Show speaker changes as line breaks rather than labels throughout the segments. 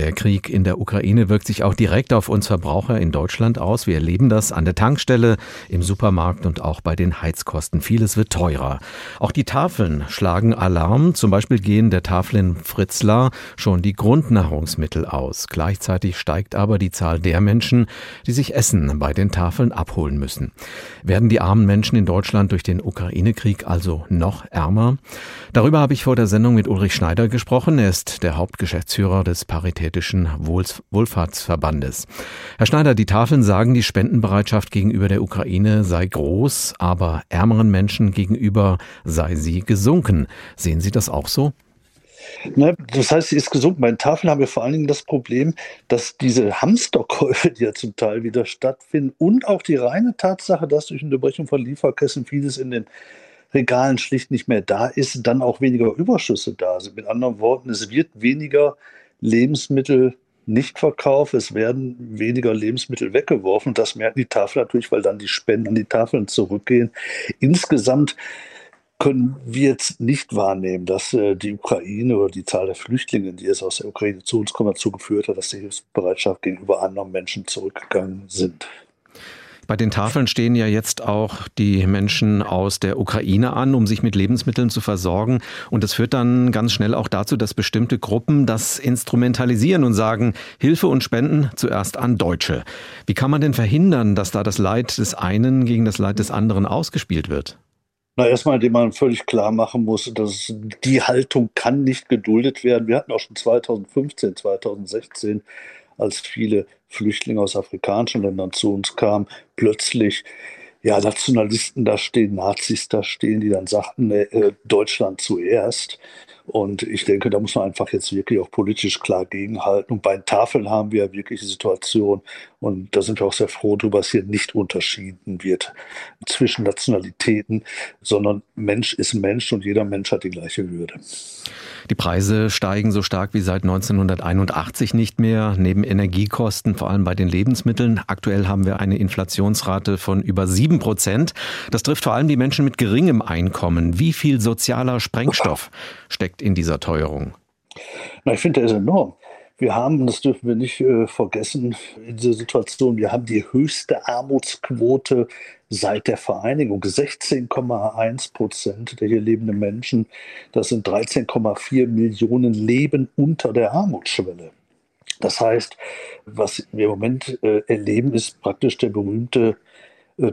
der Krieg in der Ukraine wirkt sich auch direkt auf uns Verbraucher in Deutschland aus. Wir erleben das an der Tankstelle, im Supermarkt und auch bei den Heizkosten. Vieles wird teurer. Auch die Tafeln schlagen Alarm. Zum Beispiel gehen der Tafeln Fritzlar schon die Grundnahrungsmittel aus. Gleichzeitig steigt aber die Zahl der Menschen, die sich Essen bei den Tafeln abholen müssen. Werden die armen Menschen in Deutschland durch den Ukraine-Krieg also noch ärmer? Darüber habe ich vor der Sendung mit Ulrich Schneider gesprochen. Er ist der Hauptgeschäftsführer des Paritätischen Wohlfahrtsverbandes. Herr Schneider, die Tafeln sagen, die Spendenbereitschaft gegenüber der Ukraine sei groß, aber ärmeren Menschen gegenüber sei sie gesunken. Sehen Sie das auch so?
Ne, das heißt, sie ist gesunken. Bei den Tafeln haben wir vor allen Dingen das Problem, dass diese Hamsterkäufe, die ja zum Teil wieder stattfinden, und auch die reine Tatsache, dass durch Unterbrechung von Lieferketten vieles in den Regalen schlicht nicht mehr da ist, dann auch weniger Überschüsse da sind. Mit anderen Worten, es wird weniger Lebensmittel nicht verkauft, es werden weniger Lebensmittel weggeworfen. Das merken die Tafeln natürlich, weil dann die Spenden an die Tafeln zurückgehen. Insgesamt können wir jetzt nicht wahrnehmen, dass äh, die Ukraine oder die Zahl der Flüchtlinge, die es aus der Ukraine zu uns kommen, dazu geführt hat, dass die Hilfsbereitschaft gegenüber anderen Menschen zurückgegangen sind.
Bei den Tafeln stehen ja jetzt auch die Menschen aus der Ukraine an, um sich mit Lebensmitteln zu versorgen. Und das führt dann ganz schnell auch dazu, dass bestimmte Gruppen das instrumentalisieren und sagen, Hilfe und Spenden zuerst an Deutsche. Wie kann man denn verhindern, dass da das Leid des einen gegen das Leid des anderen ausgespielt wird?
Na, erstmal, indem man völlig klar machen muss, dass die Haltung kann nicht geduldet werden. Wir hatten auch schon 2015, 2016 als viele Flüchtlinge aus afrikanischen Ländern zu uns kamen, plötzlich ja, Nationalisten da stehen, Nazis da stehen, die dann sagten, äh, Deutschland zuerst. Und ich denke, da muss man einfach jetzt wirklich auch politisch klar gegenhalten. Und bei Tafeln haben wir ja wirklich die Situation, und da sind wir auch sehr froh darüber, dass hier nicht unterschieden wird zwischen Nationalitäten, sondern Mensch ist Mensch und jeder Mensch hat die gleiche Würde.
Die Preise steigen so stark wie seit 1981 nicht mehr, neben Energiekosten, vor allem bei den Lebensmitteln. Aktuell haben wir eine Inflationsrate von über sieben Prozent. Das trifft vor allem die Menschen mit geringem Einkommen. Wie viel sozialer Sprengstoff steckt in dieser Teuerung?
Na, ich finde, der ist enorm. Wir haben, das dürfen wir nicht äh, vergessen, in dieser Situation, wir haben die höchste Armutsquote seit der Vereinigung. 16,1 Prozent der hier lebenden Menschen, das sind 13,4 Millionen, leben unter der Armutsschwelle. Das heißt, was wir im Moment äh, erleben, ist praktisch der berühmte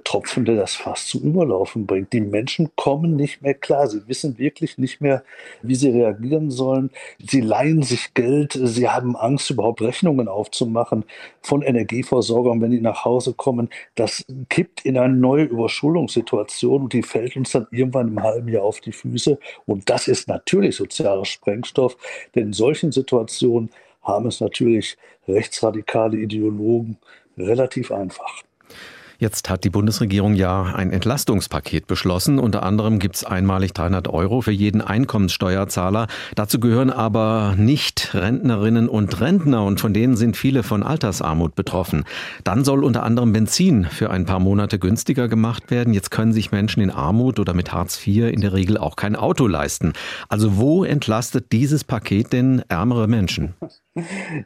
Tropfen, der das Fass zum Überlaufen bringt. Die Menschen kommen nicht mehr klar. Sie wissen wirklich nicht mehr, wie sie reagieren sollen. Sie leihen sich Geld. Sie haben Angst, überhaupt Rechnungen aufzumachen von Energieversorgern, wenn die nach Hause kommen. Das kippt in eine neue Überschuldungssituation und die fällt uns dann irgendwann im halben Jahr auf die Füße. Und das ist natürlich sozialer Sprengstoff, denn in solchen Situationen haben es natürlich rechtsradikale Ideologen relativ einfach.
Jetzt hat die Bundesregierung ja ein Entlastungspaket beschlossen. Unter anderem gibt es einmalig 300 Euro für jeden Einkommenssteuerzahler. Dazu gehören aber nicht Rentnerinnen und Rentner und von denen sind viele von Altersarmut betroffen. Dann soll unter anderem Benzin für ein paar Monate günstiger gemacht werden. Jetzt können sich Menschen in Armut oder mit Hartz IV in der Regel auch kein Auto leisten. Also wo entlastet dieses Paket denn ärmere Menschen?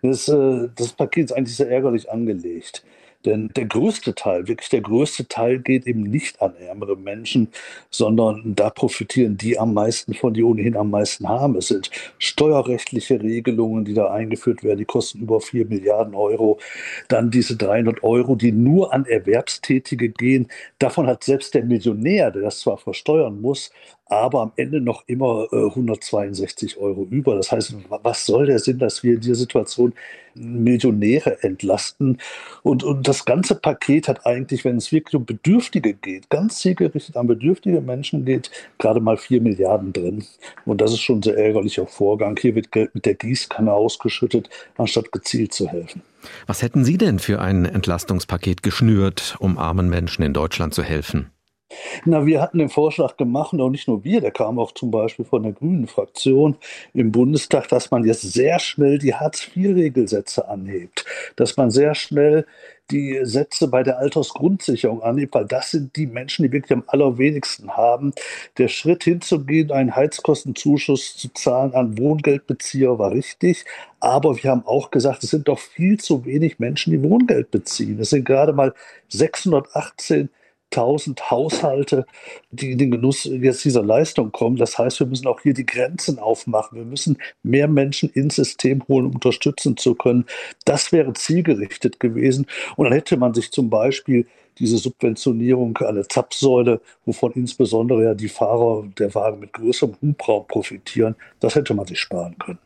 Das, äh, das Paket ist eigentlich sehr ärgerlich angelegt. Denn der größte Teil, wirklich der größte Teil geht eben nicht an ärmere Menschen, sondern da profitieren die am meisten von, die ohnehin am meisten haben. Es sind steuerrechtliche Regelungen, die da eingeführt werden, die kosten über 4 Milliarden Euro. Dann diese 300 Euro, die nur an Erwerbstätige gehen. Davon hat selbst der Millionär, der das zwar versteuern muss, aber am Ende noch immer äh, 162 Euro über. Das heißt, was soll der Sinn, dass wir in dieser Situation Millionäre entlasten? Und, und das ganze Paket hat eigentlich, wenn es wirklich um Bedürftige geht, ganz zielgerichtet an bedürftige Menschen geht, gerade mal 4 Milliarden drin. Und das ist schon ein sehr ärgerlicher Vorgang. Hier wird Geld mit der Gießkanne ausgeschüttet, anstatt gezielt zu helfen.
Was hätten Sie denn für ein Entlastungspaket geschnürt, um armen Menschen in Deutschland zu helfen?
Na, wir hatten den Vorschlag gemacht, und auch nicht nur wir, der kam auch zum Beispiel von der Grünen Fraktion im Bundestag, dass man jetzt sehr schnell die Hartz-IV-Regelsätze anhebt, dass man sehr schnell die Sätze bei der Altersgrundsicherung anhebt, weil das sind die Menschen, die wirklich am allerwenigsten haben. Der Schritt hinzugehen, einen Heizkostenzuschuss zu zahlen an Wohngeldbezieher war richtig. Aber wir haben auch gesagt, es sind doch viel zu wenig Menschen, die Wohngeld beziehen. Es sind gerade mal 618 1000 Haushalte, die in den Genuss jetzt dieser Leistung kommen. Das heißt, wir müssen auch hier die Grenzen aufmachen. Wir müssen mehr Menschen ins System holen, um unterstützen zu können. Das wäre zielgerichtet gewesen. Und dann hätte man sich zum Beispiel diese Subventionierung eine Zapfsäule, wovon insbesondere ja die Fahrer der Wagen mit größerem Hubraum profitieren, das hätte man sich sparen können.